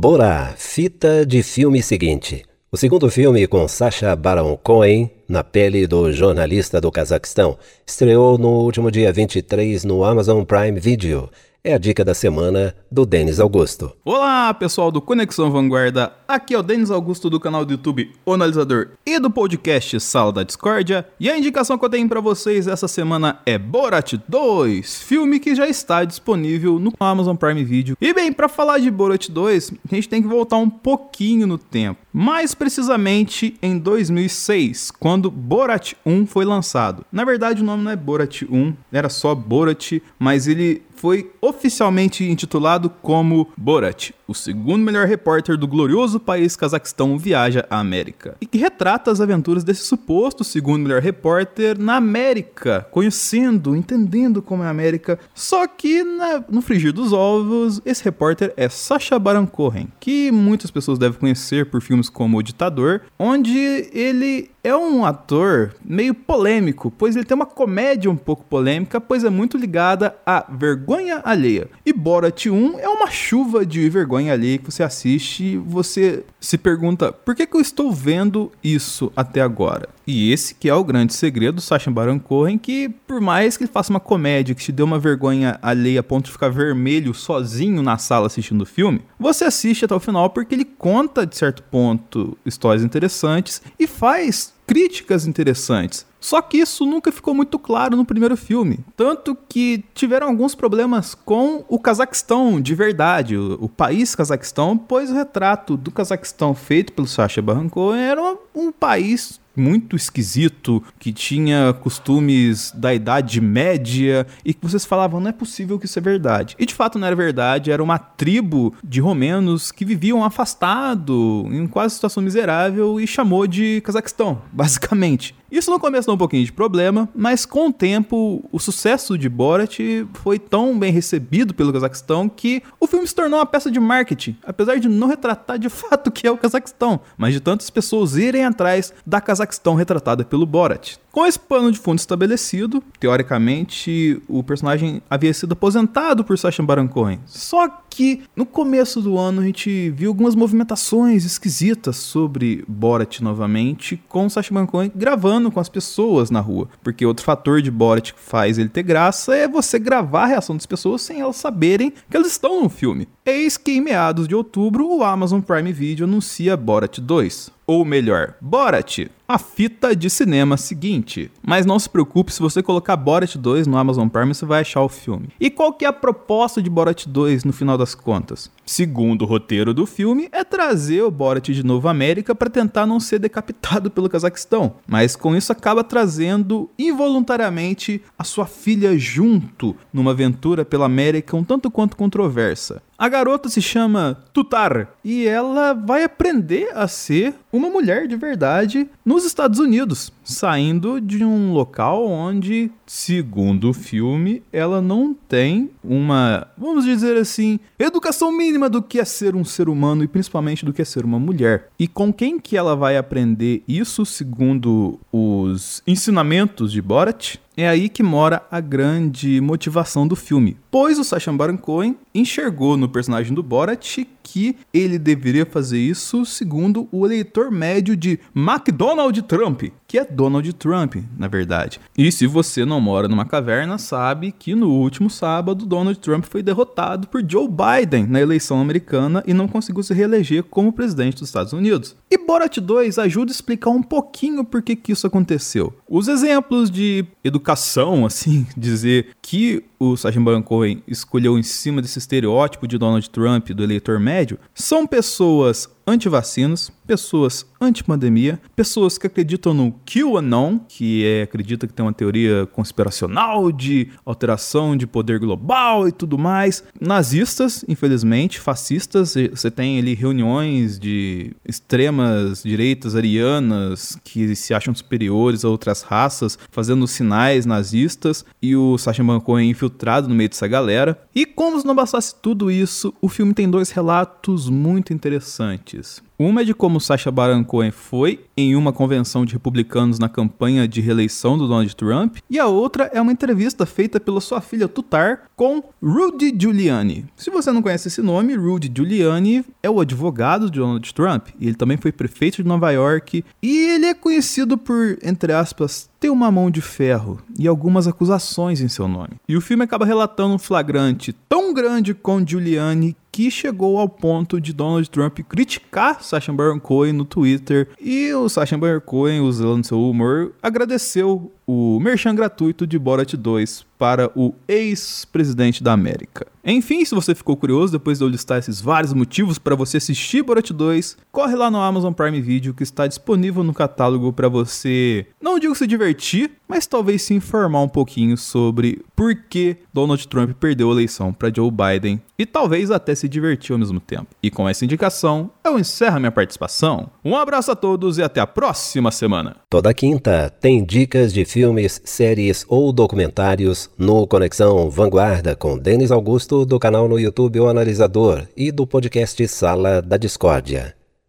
Bora, fita de filme seguinte. O segundo filme com Sacha Baron Cohen, na pele do jornalista do Cazaquistão, estreou no último dia 23 no Amazon Prime Video é a dica da semana do Denis Augusto. Olá, pessoal do Conexão Vanguarda. Aqui é o Denis Augusto do canal do YouTube O Analisador e do podcast Sala da Discórdia. E a indicação que eu tenho para vocês essa semana é Borat 2, filme que já está disponível no Amazon Prime Video. E bem, para falar de Borat 2, a gente tem que voltar um pouquinho no tempo. Mais precisamente em 2006, quando Borat 1 foi lançado. Na verdade, o nome não é Borat 1, era só Borat, mas ele foi oficialmente intitulado como Borat, o segundo melhor repórter do glorioso país Cazaquistão viaja à América, e que retrata as aventuras desse suposto segundo melhor repórter na América, conhecendo, entendendo como é a América. Só que na, no frigir dos ovos, esse repórter é Sacha Baron Cohen, que muitas pessoas devem conhecer por filmes como O Ditador, onde ele é um ator meio polêmico, pois ele tem uma comédia um pouco polêmica, pois é muito ligada à vergonha alheia. E Borat 1 é uma chuva de vergonha alheia que você assiste e você se pergunta: por que, que eu estou vendo isso até agora? E esse que é o grande segredo do Sacha Baron Cohen, que por mais que ele faça uma comédia que te dê uma vergonha alheia a ponto de ficar vermelho sozinho na sala assistindo o filme, você assiste até o final porque ele conta, de certo ponto, histórias interessantes e faz críticas interessantes. Só que isso nunca ficou muito claro no primeiro filme. Tanto que tiveram alguns problemas com o Cazaquistão de verdade, o, o país Cazaquistão, pois o retrato do Cazaquistão feito pelo Sacha Baron Cohen era um, um país muito esquisito, que tinha costumes da Idade Média e que vocês falavam, não é possível que isso é verdade. E de fato não era verdade, era uma tribo de romenos que viviam afastado, em quase situação miserável e chamou de Cazaquistão, basicamente. Isso no começo deu um pouquinho de problema, mas com o tempo o sucesso de Borat foi tão bem recebido pelo Cazaquistão que o filme se tornou uma peça de marketing, apesar de não retratar de fato o que é o Cazaquistão, mas de tantas pessoas irem atrás da Cazaquistão retratada pelo Borat. Com esse pano de fundo estabelecido, teoricamente o personagem havia sido aposentado por Sacha Baron Cohen. Só que no começo do ano a gente viu algumas movimentações esquisitas sobre Borat novamente, com Sacha Baron Cohen gravando com as pessoas na rua. Porque outro fator de Borat que faz ele ter graça é você gravar a reação das pessoas sem elas saberem que elas estão no filme. Eis que em meados de outubro o Amazon Prime Video anuncia Borat 2 ou melhor, Borat, a fita de cinema seguinte. Mas não se preocupe, se você colocar Borat 2 no Amazon Prime, você vai achar o filme. E qual que é a proposta de Borat 2 no final das contas? Segundo o roteiro do filme, é trazer o Borat de novo à América para tentar não ser decapitado pelo Cazaquistão. Mas com isso acaba trazendo involuntariamente a sua filha junto numa aventura pela América um tanto quanto controversa. A garota se chama Tutar e ela vai aprender a ser uma mulher de verdade nos Estados Unidos, saindo de um local onde, segundo o filme, ela não tem uma, vamos dizer assim, educação mínima do que é ser um ser humano e principalmente do que é ser uma mulher. E com quem que ela vai aprender isso, segundo os ensinamentos de Borat? É aí que mora a grande motivação do filme, pois o Sacha Baron Cohen enxergou no personagem do Borat que ele deveria fazer isso segundo o eleitor médio de McDonald Trump, que é Donald Trump, na verdade. E se você não mora numa caverna, sabe que no último sábado Donald Trump foi derrotado por Joe Biden na eleição americana e não conseguiu se reeleger como presidente dos Estados Unidos. E Borat 2 ajuda a explicar um pouquinho por que, que isso aconteceu. Os exemplos de educação, assim, dizer que o Sacha Baron Cohen escolheu em cima desse estereótipo de Donald Trump, do eleitor médio, são pessoas anti-vacinas, pessoas anti-pandemia, pessoas que acreditam no QAnon, que é, acredita que tem uma teoria conspiracional de alteração de poder global e tudo mais, nazistas, infelizmente, fascistas, você tem ali reuniões de extremas direitas arianas que se acham superiores a outras raças, fazendo sinais nazistas, e o Sacha Baron Cohen infiltrado no meio dessa galera. E como se não bastasse tudo isso, o filme tem dois relatos muito interessantes Uma é de como Sacha Baron Cohen foi em uma convenção de republicanos na campanha de reeleição do Donald Trump, e a outra é uma entrevista feita pela sua filha Tutar com Rudy Giuliani. Se você não conhece esse nome, Rudy Giuliani é o advogado de Donald Trump, e ele também foi prefeito de Nova York, e ele é conhecido por, entre aspas, ter uma mão de ferro e algumas acusações em seu nome. E o filme acaba relatando um flagrante tão grande com Giuliani que chegou ao ponto de Donald Trump criticar Sacha Baron Cohen no Twitter. E o Sacha Baron Cohen, usando seu humor, agradeceu o merchan gratuito de Borat 2 para o ex-presidente da América. Enfim, se você ficou curioso depois de eu listar esses vários motivos para você assistir Borat 2, corre lá no Amazon Prime Video que está disponível no catálogo para você, não digo se divertir, mas talvez se informar um pouquinho sobre por que Donald Trump perdeu a eleição para Joe Biden e talvez até se divertir ao mesmo tempo. E com essa indicação, eu encerro minha participação. Um abraço a todos e até a próxima semana. Toda quinta tem dicas de filmes, séries ou documentários no Conexão Vanguarda com Denis Augusto do canal no YouTube O Analisador e do podcast Sala da Discórdia.